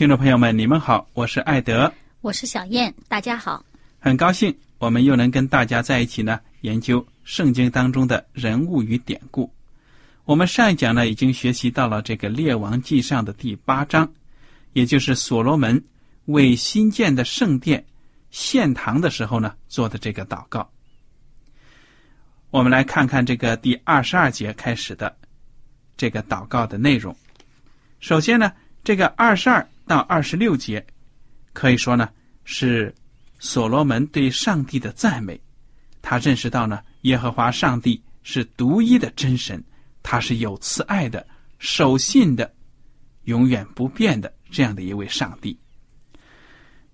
听众朋友们，你们好，我是艾德，我是小燕，大家好，很高兴我们又能跟大家在一起呢，研究圣经当中的人物与典故。我们上一讲呢，已经学习到了这个《列王记上》的第八章，也就是所罗门为新建的圣殿献堂的时候呢做的这个祷告。我们来看看这个第二十二节开始的这个祷告的内容。首先呢，这个二十二。到二十六节，可以说呢是所罗门对上帝的赞美。他认识到呢，耶和华上帝是独一的真神，他是有慈爱的、守信的、永远不变的这样的一位上帝。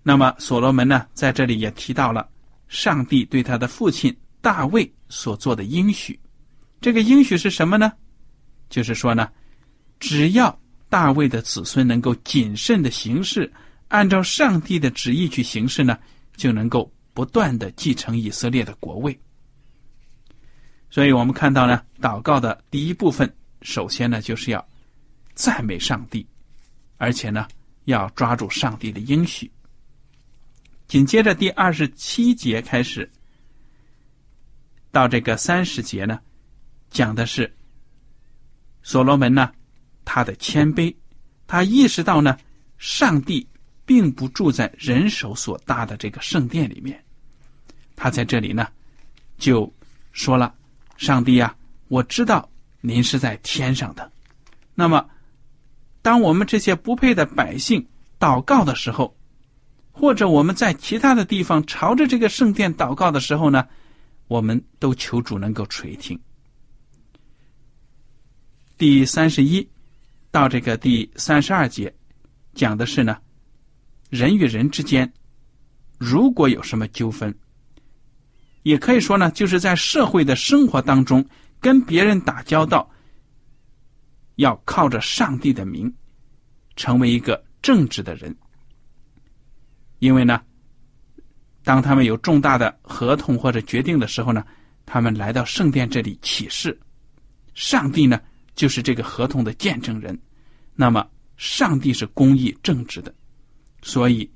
那么，所罗门呢，在这里也提到了上帝对他的父亲大卫所做的应许。这个应许是什么呢？就是说呢，只要。大卫的子孙能够谨慎的行事，按照上帝的旨意去行事呢，就能够不断的继承以色列的国位。所以我们看到呢，祷告的第一部分，首先呢就是要赞美上帝，而且呢要抓住上帝的应许。紧接着第二十七节开始到这个三十节呢，讲的是所罗门呢。他的谦卑，他意识到呢，上帝并不住在人手所搭的这个圣殿里面。他在这里呢，就说了：“上帝呀，我知道您是在天上的。那么，当我们这些不配的百姓祷告的时候，或者我们在其他的地方朝着这个圣殿祷告的时候呢，我们都求主能够垂听。”第三十一。到这个第三十二节，讲的是呢，人与人之间如果有什么纠纷，也可以说呢，就是在社会的生活当中跟别人打交道，要靠着上帝的名，成为一个正直的人。因为呢，当他们有重大的合同或者决定的时候呢，他们来到圣殿这里起誓，上帝呢就是这个合同的见证人。那么，上帝是公义正直的，所以，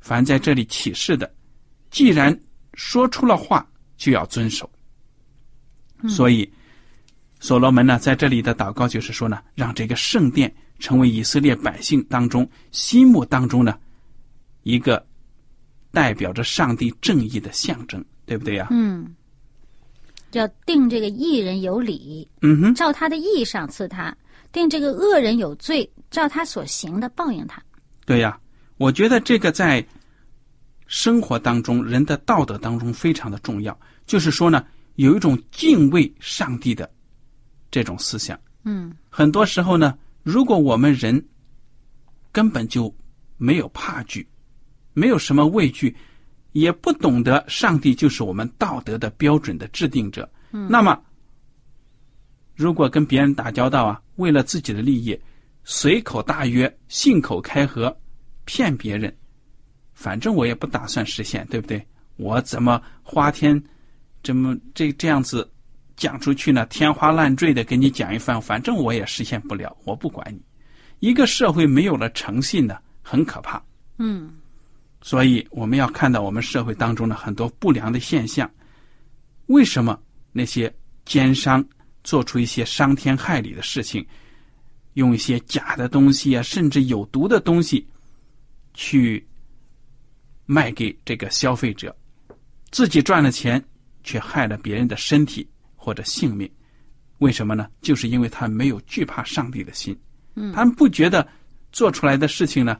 凡在这里起誓的，既然说出了话，就要遵守。所以，所罗门呢，在这里的祷告就是说呢，让这个圣殿成为以色列百姓当中心目当中呢，一个代表着上帝正义的象征，对不对呀？嗯，要定这个义人有理，嗯哼，照他的义赏赐他。定这个恶人有罪，照他所行的报应他。对呀，我觉得这个在生活当中、人的道德当中非常的重要。就是说呢，有一种敬畏上帝的这种思想。嗯，很多时候呢，如果我们人根本就没有怕惧，没有什么畏惧，也不懂得上帝就是我们道德的标准的制定者，嗯，那么如果跟别人打交道啊，为了自己的利益，随口大约、信口开河，骗别人，反正我也不打算实现，对不对？我怎么花天，这么这这样子讲出去呢？天花乱坠的给你讲一番，反正我也实现不了，我不管你。一个社会没有了诚信呢，很可怕。嗯，所以我们要看到我们社会当中的很多不良的现象。为什么那些奸商做出一些伤天害理的事情，用一些假的东西啊，甚至有毒的东西去卖给这个消费者，自己赚了钱，却害了别人的身体或者性命？为什么呢？就是因为他没有惧怕上帝的心。嗯，他们不觉得做出来的事情呢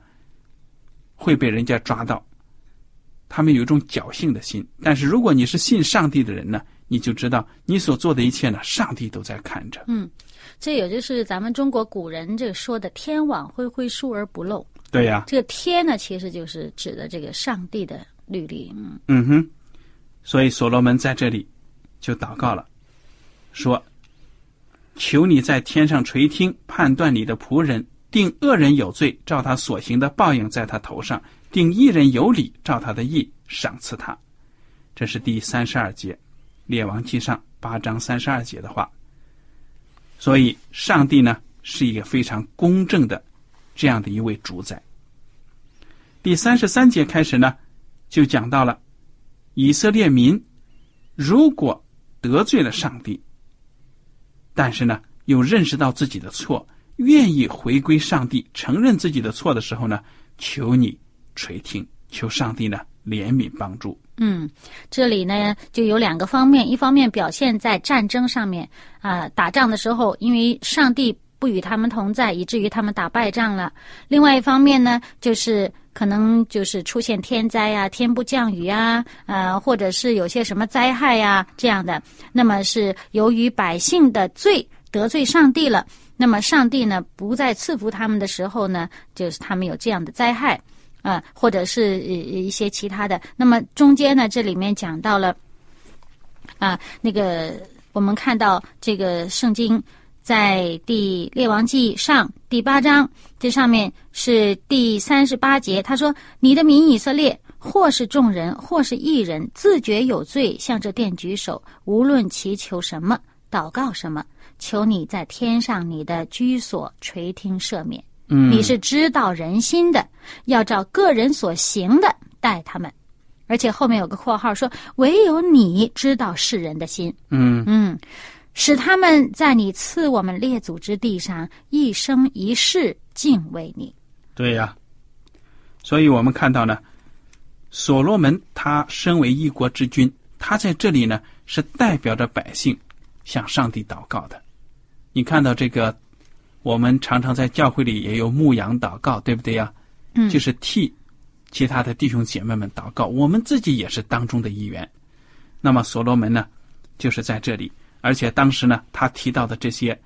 会被人家抓到，他们有一种侥幸的心。但是如果你是信上帝的人呢，你就知道你所做的一切呢，上帝都在看着。嗯，这也就是咱们中国古人这说的“天网恢恢，疏而不漏”。对呀、这个“天”呢，其实就是指的这个上帝的律例。嗯嗯哼，所以所罗门在这里就祷告了，说：“求你在天上垂听，判断你的仆人，定恶人有罪，照他所行的报应在他头上；定一人有理，照他的义赏赐他。”这是第三十二节，《列王记上》八章三十二节的话。所以，上帝呢是一个非常公正的这样的一位主宰。第三十三节开始呢，就讲到了以色列民如果得罪了上帝，但是呢又认识到自己的错，愿意回归上帝，承认自己的错的时候呢，求你垂听，求上帝呢怜悯帮助。嗯，这里呢就有两个方面，一方面表现在战争上面啊、打仗的时候，因为上帝不与他们同在，以至于他们打败仗了；另外一方面呢，就是可能就是出现天灾呀、天不降雨啊，呃，或者是有些什么灾害呀、这样的，那么是由于百姓的罪得罪上帝了，那么上帝呢不再赐福他们的时候呢，就是他们有这样的灾害。啊，或者是呃一些其他的。那么中间呢，这里面讲到了啊，那个我们看到这个圣经在第列王记上第八章这上面是第三十八节，他说：“你的民以色列，或是众人，或是一人，自觉有罪，向这殿举手，无论祈求什么，祷告什么，求你在天上你的居所垂听赦免。”嗯，你是知道人心的，要照个人所行的待他们。而且后面有个括号说，唯有你知道世人的心，嗯嗯，使他们在你赐我们列祖之地上一生一世敬畏你。对呀、所以我们看到呢，所罗门他身为一国之君，他在这里呢是代表着百姓向上帝祷告的。你看到这个，我们常常在教会里也有牧羊祷告，对不对呀？嗯就是替其他的弟兄姐妹们祷告，我们自己也是当中的一员。那么所罗门呢，就是在这里，而且当时呢，他提到的这些，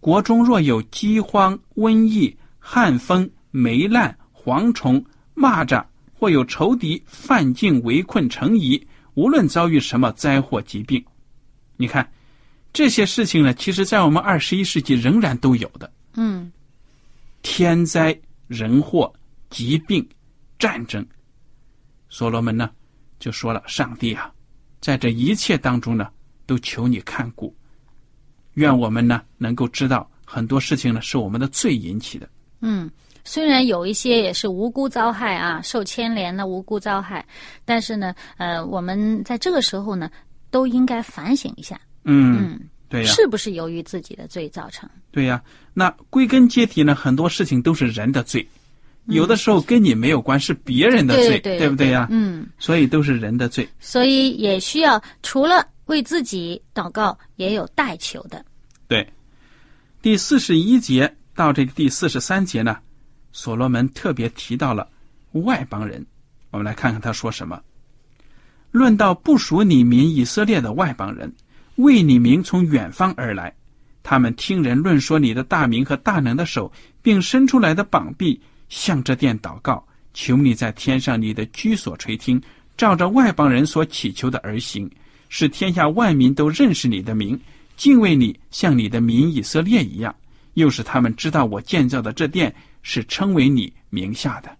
国中若有饥荒、瘟疫、旱风、霉烂、蝗虫、蚂蚱，或有仇敌犯境围困城邑，无论遭遇什么灾祸疾病，你看这些事情呢，其实在我们二十一世纪仍然都有的。嗯天灾人祸、疾病、战争。所罗门呢，就说了：“上帝啊，在这一切当中呢，都求你看顾。愿我们呢，能够知道很多事情呢，是我们的罪引起的。嗯，虽然有一些也是无辜遭害啊，受牵连的无辜遭害，但是呢，呃，我们在这个时候呢，都应该反省一下，嗯，嗯，对呀、是不是由于自己的罪造成？对呀、那归根结底呢，很多事情都是人的罪，有的时候跟你没有关，是别人的罪，对对不对呀、嗯。所以都是人的罪。所以也需要除了为自己祷告，也有代求的。对，第四十一节到这个第四十三节呢，所罗门特别提到了外邦人。我们来看看他说什么。论到不属你民以色列的外邦人，为你名从远方而来，他们听人论说你的大名和大能的手，并伸出来的膀臂，向这殿祷告，求你在天上你的居所垂听，照着外邦人所祈求的而行，使天下万民都认识你的名，敬畏你，像你的民以色列一样，又使他们知道我建造的这殿是称为你名下的。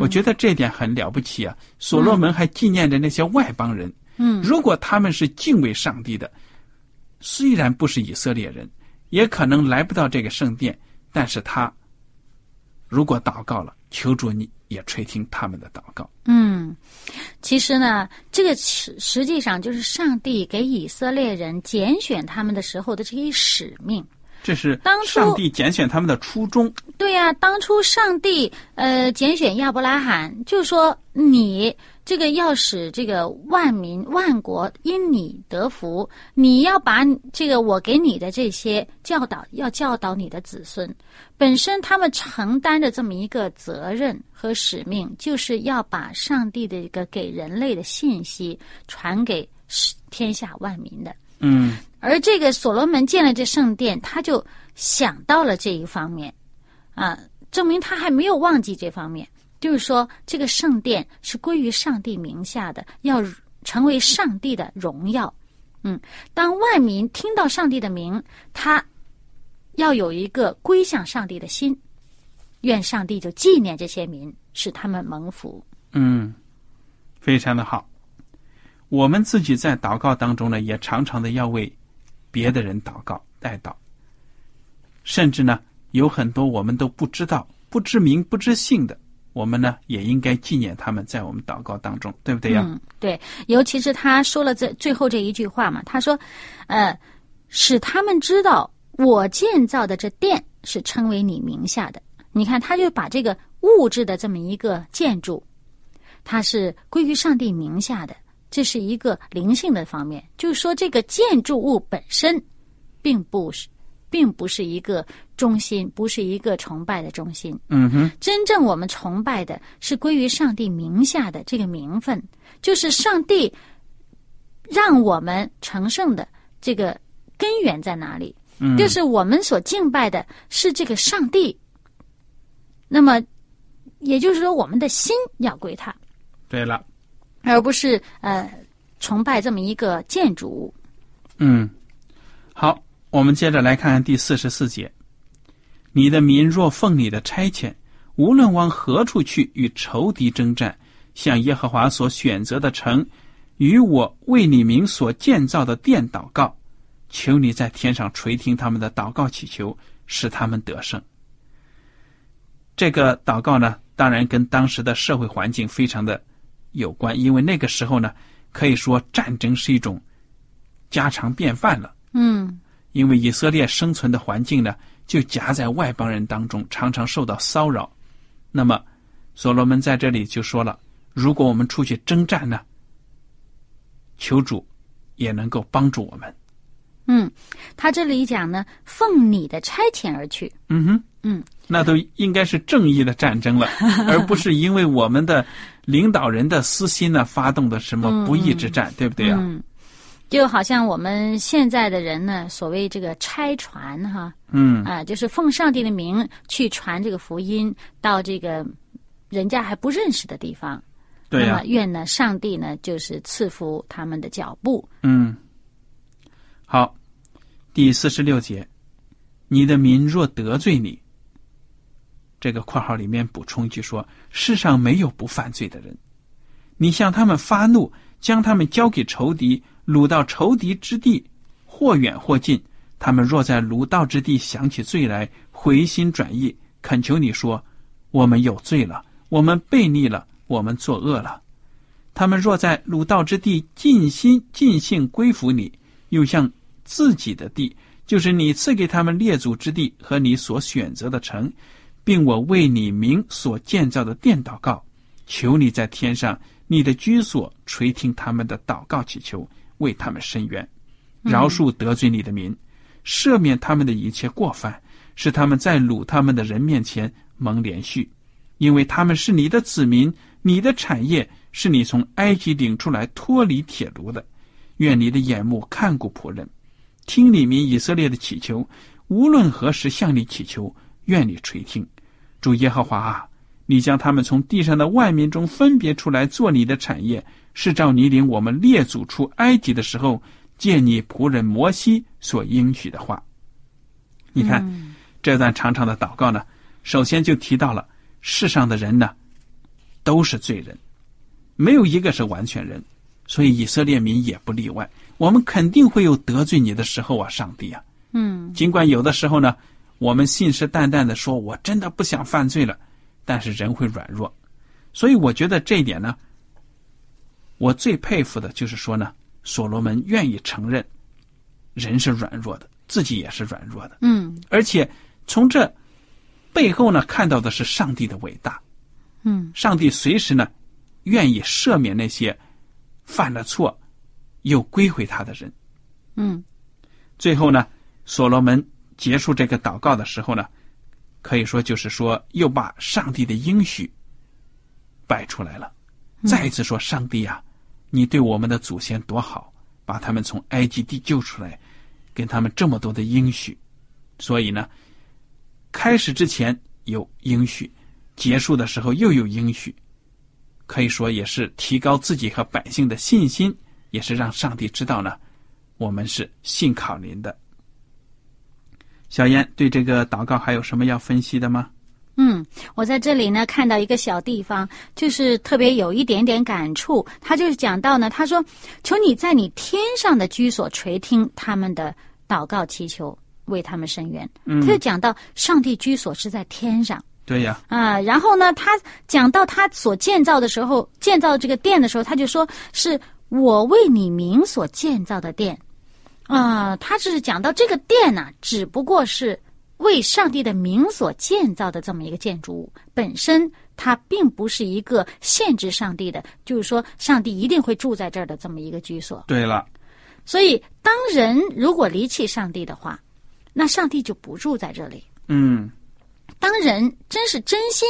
我觉得这点很了不起啊！所罗门还纪念着那些外邦人。如果他们是敬畏上帝的，虽然不是以色列人，也可能来不到这个圣殿，但是他如果祷告了，求主你也垂听他们的祷告。嗯，其实呢，这个实实际上就是上帝给以色列人拣选他们的时候的这一使命。这是当初上帝拣选他们的初衷。对呀、当初上帝呃拣选亚伯拉罕，就说你这个要使这个万民万国因你得福，你要把这个我给你的这些教导，要教导你的子孙。本身他们承担的这么一个责任和使命，就是要把上帝的一个给人类的信息传给世天下万民的。嗯而这个所罗门建了这圣殿，他就想到了这一方面，啊，证明他还没有忘记这方面。就是说，这个圣殿是归于上帝名下的，要成为上帝的荣耀。嗯，当万民听到上帝的名，他要有一个归向上帝的心。愿上帝就纪念这些民，使他们蒙福。嗯，非常的好。我们自己在祷告当中呢，也常常的要为别的人祷告、代祷，甚至呢，有很多我们都不知道、不知名、不知姓的，我们呢也应该纪念他们在我们祷告当中，对不对呀？嗯，对，尤其是他说了这最后这一句话嘛，他说，呃，使他们知道我建造的这殿是称为你名下的。你看，他就把这个物质的这么一个建筑，它是归于上帝名下的，这是一个灵性的方面，就是说这个建筑物本身，并不是，并不是一个中心，不是一个崇拜的中心。嗯哼，真正我们崇拜的是归于上帝名下的这个名分，就是上帝让我们成圣的这个根源在哪里？嗯，就是我们所敬拜的是这个上帝。那么，也就是说，我们的心要归他，对了，而不是呃崇拜这么一个建筑物。嗯，好，我们接着来看看第四十四节。你的民若奉你的差遣，无论往何处去与仇敌征战，向耶和华所选择的城，与我为你名所建造的殿祷告，求你在天上垂听他们的祷告祈求，使他们得胜。这个祷告呢，当然跟当时的社会环境非常的有关，因为那个时候呢，可以说战争是一种家常便饭了。嗯因为以色列生存的环境呢，就夹在外邦人当中，常常受到骚扰。那么，所罗门在这里就说了：如果我们出去征战呢，求主也能够帮助我们。嗯，他这里讲呢，奉你的差遣而去。嗯哼，嗯，那都应该是正义的战争了，而不是因为我们的领导人的私心呢发动的什么不义之战，对不对啊？嗯，就好像我们现在的人呢，所谓这个拆船哈，嗯啊、就是奉上帝的名去传这个福音到这个人家还不认识的地方。对呀、那么愿呢，上帝呢，就是赐福他们的脚步。嗯，好，第四十六节，你的民若得罪你，这个括号里面补充一句说：世上没有不犯罪的人。你向他们发怒，将他们交给仇敌，掳到仇敌之地，或远或近。他们若在掳道之地想起罪来，回心转意，恳求你说：我们有罪了，我们悖逆了，我们作恶了。他们若在鲁道之地尽心尽性归服你，又向自己的地，就是你赐给他们列祖之地和你所选择的城，并我为你名所建造的殿祷告，求你在天上你的居所垂听他们的祷告祈求，为他们伸冤，饶恕得罪你的民，赦免他们的一切过犯，使他们在掳他们的人面前蒙连续，因为他们是你的子民，你的产业是你从埃及领出来脱离铁炉的。愿你的眼目看顾仆人，听你民以色列的祈求，无论何时向你祈求，愿你垂听。主耶和华啊，你将他们从地上的万民中分别出来做你的产业，是照你领我们列祖出埃及的时候借你仆人摩西所应许的话。你看、嗯这段长长的祷告呢，首先就提到了世上的人呢都是罪人，没有一个是完全人，所以以色列民也不例外。我们肯定会有得罪你的时候啊，上帝啊！嗯尽管有的时候呢，我们信誓旦旦的说我真的不想犯罪了，但是人会软弱，所以我觉得这一点呢，我最佩服的就是说呢，所罗门愿意承认人是软弱的，自己也是软弱的，嗯。而且从这背后呢，看到的是上帝的伟大。嗯。上帝随时呢，愿意赦免那些犯了错又归回他的人。嗯。最后呢，所罗门结束这个祷告的时候呢，可以说就是说又把上帝的应许摆出来了，再一次说：“上帝啊，你对我们的祖先多好，把他们从埃及地救出来，给他们这么多的应许。所以呢，开始之前有应许，结束的时候又有应许，可以说也是提高自己和百姓的信心，也是让上帝知道呢，我们是信靠您的。小燕对这个祷告还有什么要分析的吗？嗯，我在这里呢看到一个小地方，就是特别有一点点感触。他就是讲到呢，他说：“求你在你天上的居所垂听他们的祷告祈求，为他们伸冤。”嗯他就讲到上帝居所是在天上。对呀，啊，然后呢，他讲到他所建造的时候，建造这个殿的时候，他就说是我为你名所建造的殿。啊、他只是讲到这个殿呢、只不过是为上帝的名所建造的这么一个建筑物，本身它并不是一个限制上帝的，就是说上帝一定会住在这儿的这么一个居所。对了，所以，当人如果离弃上帝的话，那上帝就不住在这里。嗯，当人真是真心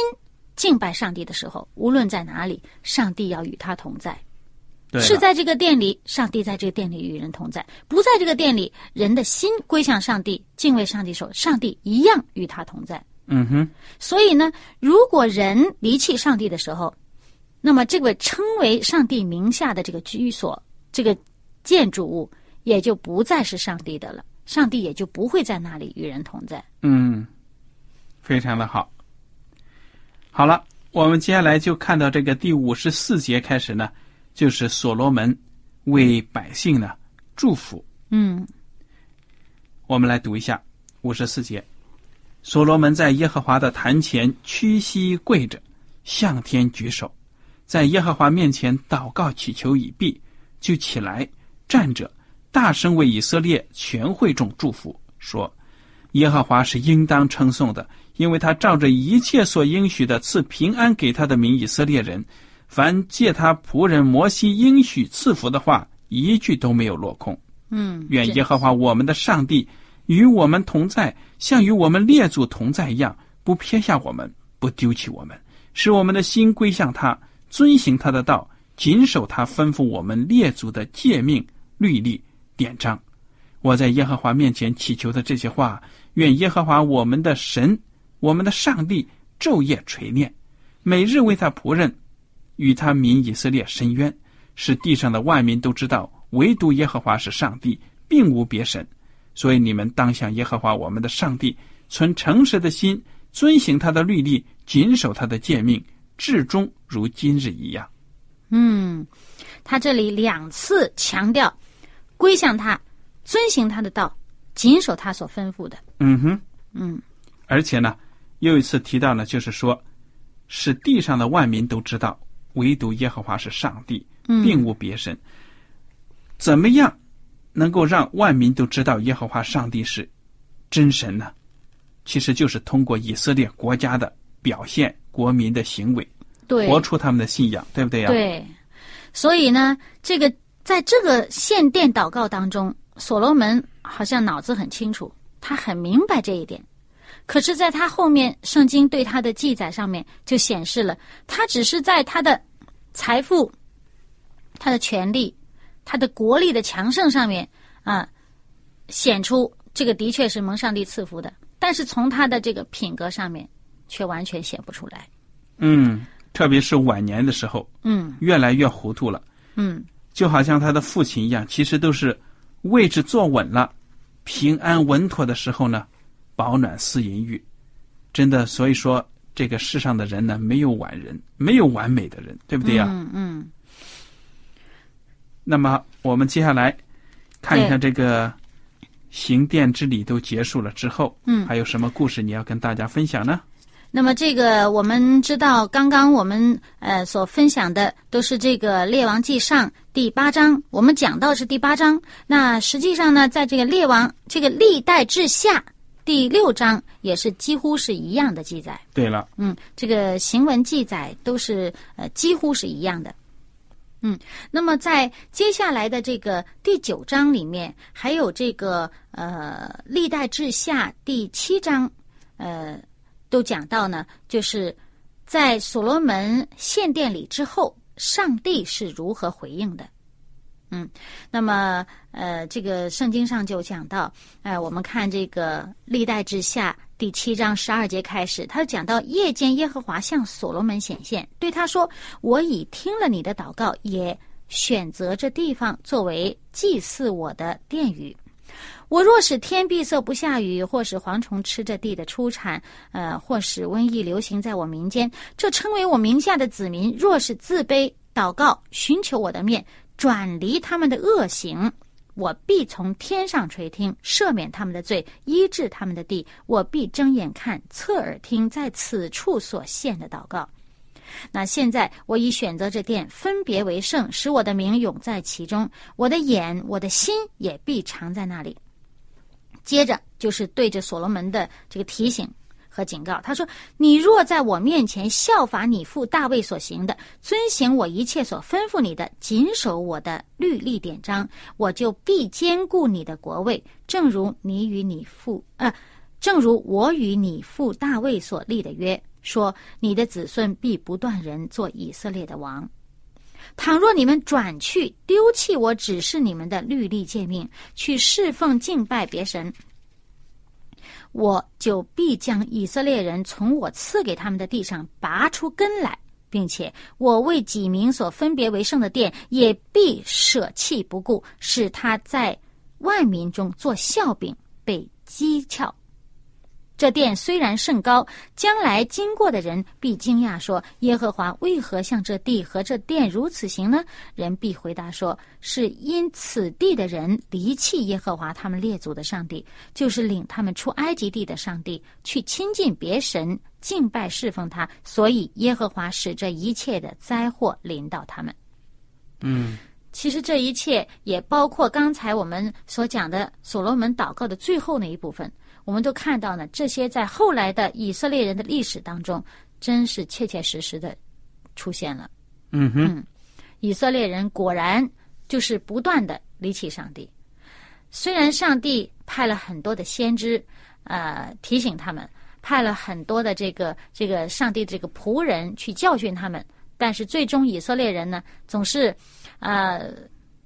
敬拜上帝的时候，无论在哪里，上帝要与他同在。是在这个店里，上帝在这个店里与人同在；不在这个店里，人的心归向上帝，敬畏上帝的时候，上帝一样与他同在。嗯哼，所以呢，如果人离弃上帝的时候，那么这个称为上帝名下的这个居所，这个建筑物也就不再是上帝的了，上帝也就不会在那里与人同在。嗯，非常的好。好了，我们接下来就看到这个第五十四节开始呢，就是所罗门为百姓呢祝福。嗯我们来读一下五十四节。所罗门在耶和华的坛前屈膝跪着，向天举手，在耶和华面前祷告祈求已毕，就起来站着，大声为以色列全会众祝福，说：“耶和华是应当称颂的，因为他照着一切所应许的赐平安给他的民以色列人。凡借他仆人摩西应许赐福的话，一句都没有落空。”嗯，愿耶和华我们的上帝与我们同在，像与我们列祖同在一样，不撇下我们，不丢弃我们，使我们的心归向他，遵行他的道，谨守他吩咐我们列祖的诫命、律例、典章。我在耶和华面前祈求的这些话，愿耶和华我们的神、我们的上帝昼夜垂念，每日为他仆人，与他民以色列伸冤，使地上的万民都知道，唯独耶和华是上帝，并无别神。所以你们当向耶和华我们的上帝存诚实的心，遵行他的律例，谨守他的诫命，至终如今日一样。嗯，他这里两次强调归向他，遵行他的道，谨守他所吩咐的。嗯哼，嗯而且呢，又一次提到呢，就是说，使地上的万民都知道，唯独耶和华是上帝，嗯并无别神。怎么样能够让万民都知道耶和华上帝是真神呢？其实就是通过以色列国家的表现、国民的行为，对，活出他们的信仰，对不对呀？对，所以呢，这个在这个献殿祷告当中，所罗门好像脑子很清楚，他很明白这一点。可是，在他后面圣经对他的记载上面就显示了，他只是在他的财富、他的权利、他的国力的强盛上面啊，显出这个的确是蒙上帝赐福的，但是从他的这个品格上面，却完全显不出来。嗯，特别是晚年的时候，嗯越来越糊涂了。嗯就好像他的父亲一样，其实都是位置坐稳了，平安稳妥的时候呢，保暖思淫欲。真的，所以说这个世上的人呢，没有完人，没有完美的人，对不对呀？嗯嗯。那么我们接下来看一下这个行殿之礼都结束了之后，嗯，还有什么故事你要跟大家分享呢？那么这个我们知道，刚刚我们呃所分享的都是这个《列王记上》第八章，我们讲到是第八章。那实际上呢，在这个《列王》这个历代志下第六章也是几乎是一样的记载。对了，嗯，这个行文记载都是呃几乎是一样的。嗯，那么在接下来的这个第九章里面，还有这个呃《历代志下》第七章，呃，都讲到呢，就是在所罗门献殿礼之后，上帝是如何回应的。嗯，那么呃，这个圣经上就讲到，呃，我们看这个《历代之下》第七章十二节开始，他讲到夜间耶和华向所罗门显现，对他说：“我已听了你的祷告，也选择这地方作为祭祀我的殿宇。我若使天闭塞不下雨，或使蝗虫吃着地的出产，呃，或使瘟疫流行在我民间，这称为我名下的子民，若是自卑祷告，寻求我的面。”转离他们的恶行，我必从天上垂听，赦免他们的罪，医治他们的地。我必睁眼看，侧耳听，在此处所献的祷告。那现在我已选择这殿，分别为圣，使我的名永在其中。我的眼，我的心也必常在那里。接着就是对着所罗门的这个提醒。和警告，他说：“你若在我面前效法你父大卫所行的，遵行我一切所吩咐你的，谨守我的律例典章，我就必兼顾你的国位，正如你与你父呃，正如我与你父大卫所立的约，说你的子孙必不断人做以色列的王。倘若你们转去丢弃我指示你们的律例诫命，去侍奉敬拜别神。”我就必将以色列人从我赐给他们的地上拔出根来，并且我为几民所分别为圣的殿，也必舍弃不顾，使他在万民中做笑柄，被讥诮。这殿虽然甚高，将来经过的人必惊讶说：“耶和华为何向这地和这殿如此行呢？”人必回答说：“是因此地的人离弃耶和华他们列祖的上帝，就是领他们出埃及地的上帝，去亲近别神，敬拜侍奉他，所以耶和华使这一切的灾祸临到他们。”嗯，其实这一切也包括刚才我们所讲的所罗门祷告的最后那一部分。我们都看到呢，这些在后来的以色列人的历史当中，真是切切实实的出现了。嗯哼，以色列人果然就是不断的离弃上帝。虽然上帝派了很多的先知，呃，提醒他们，派了很多的这个这个上帝这个仆人去教训他们，但是最终以色列人呢，总是，呃，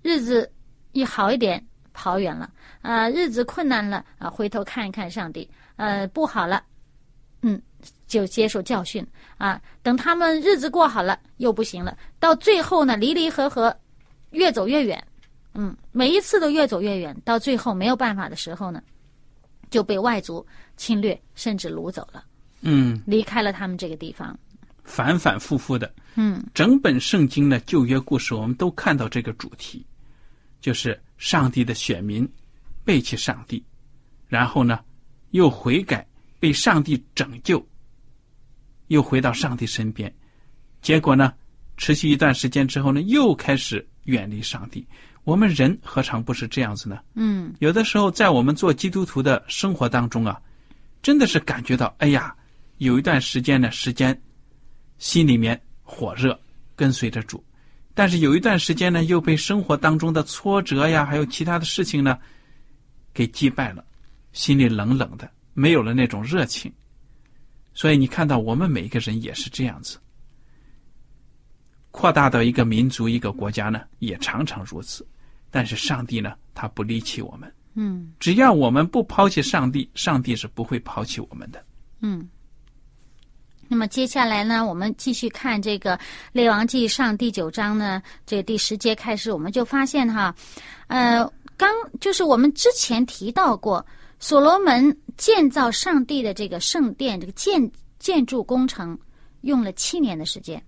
日子一好一点。跑远了啊！日子困难了啊！回头看一看上帝，呃，不好了，嗯，就接受教训啊。等他们日子过好了，又不行了。到最后呢，离离合合，越走越远，嗯，每一次都越走越远。到最后没有办法的时候呢，就被外族侵略，甚至掳走了，嗯，离开了他们这个地方，反反复复的，嗯，整本圣经的旧约故事，我们都看到这个主题，就是。上帝的选民背弃上帝，然后呢，又悔改，被上帝拯救，又回到上帝身边。结果呢，持续一段时间之后呢，又开始远离上帝。我们人何尝不是这样子呢？嗯，有的时候在我们做基督徒的生活当中啊，真的是感觉到，哎呀，有一段时间的，时间心里面火热，跟随着主。但是有一段时间呢，又被生活当中的挫折呀，还有其他的事情呢，给击败了，心里冷冷的，没有了那种热情。所以你看到我们每一个人也是这样子。扩大到一个民族、一个国家呢，也常常如此。但是上帝呢，他不离弃我们。嗯。只要我们不抛弃上帝，上帝是不会抛弃我们的。嗯。那么接下来呢，我们继续看这个《列王记上》第九章呢，这第十节开始，我们就发现哈，呃，刚就是我们之前提到过，所罗门建造上帝的这个圣殿，这个建建筑工程用了七年的时间。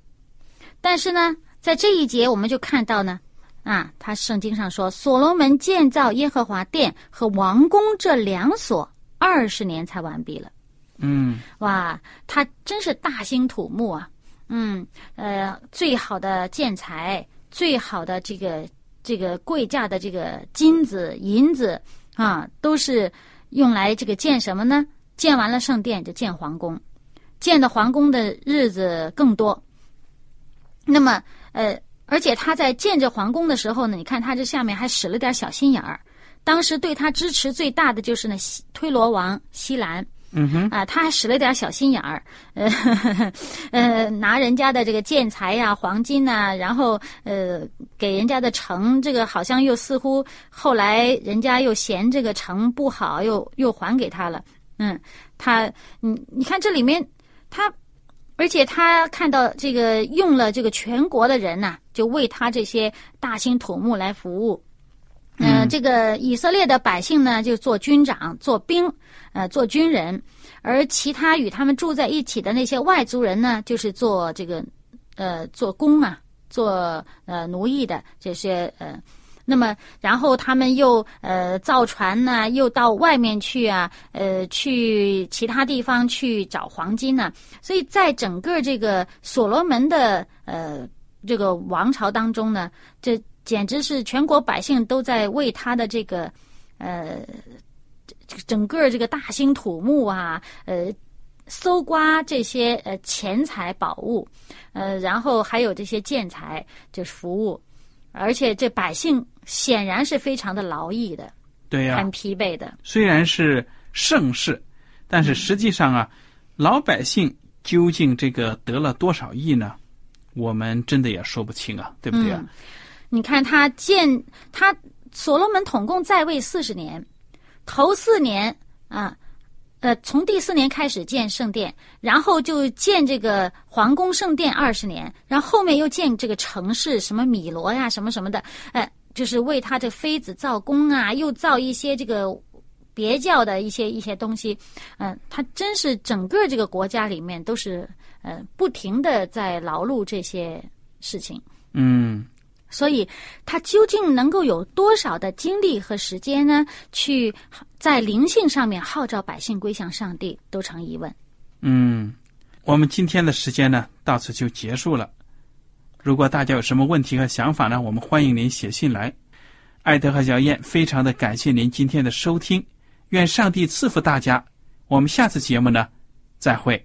但是呢，在这一节我们就看到呢，啊，他圣经上说，所罗门建造耶和华殿和王宫这两所二十年才完毕了。嗯，哇，他真是大兴土木啊！嗯，呃，最好的建材，最好的这个这个贵价的这个金子、银子啊，都是用来这个建什么呢？建完了圣殿就建皇宫，建的皇宫的日子更多。那么，呃，而且他在建这皇宫的时候呢，你看他这下面还使了点小心眼儿。当时对他支持最大的就是那西推罗王西兰。嗯哼，啊，他还使了点小心眼儿，呃，呃，拿人家的这个建材呀、黄金呐，然后呃，给人家的城，这个好像又似乎后来人家又嫌这个城不好，又又还给他了。嗯，他，你你看这里面，他，而且他看到这个用了这个全国的人呐，就为他这些大兴土木来服务。嗯，这个以色列的百姓呢，就做军长、做兵，呃，做军人；而其他与他们住在一起的那些外族人呢，就是做这个，呃，做工啊，做呃奴役的这些呃。那么，然后他们又呃造船呢，又到外面去啊，呃，去其他地方去找黄金呢。所以在整个这个所罗门的呃这个王朝当中呢，这。简直是全国百姓都在为他的这个，呃，整个这个大兴土木啊，呃，搜刮这些呃钱财宝物，呃，然后还有这些建材就是服务，而且这百姓显然是非常的劳役的，对呀，很疲惫的。虽然是盛世，但是实际上啊，老百姓究竟这个得了多少亿呢？我们真的也说不清啊，对不对啊？你看他建他所罗门统共在位四十年，头四年啊，呃，从第四年开始建圣殿，然后就建这个皇宫圣殿二十年，然后后面又建这个城市，什么米罗呀，什么什么的，哎，就是为他这妃子造宫啊，又造一些这个别教的一些一些东西，嗯，他真是整个这个国家里面都是呃不停的在劳碌这些事情，嗯。所以，他究竟能够有多少的精力和时间呢？去在灵性上面号召百姓归向上帝，都成疑问。嗯，我们今天的时间呢，到此就结束了。如果大家有什么问题和想法呢，我们欢迎您写信来。艾德和小燕非常的感谢您今天的收听，愿上帝赐福大家。我们下次节目呢，再会。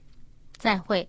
再会。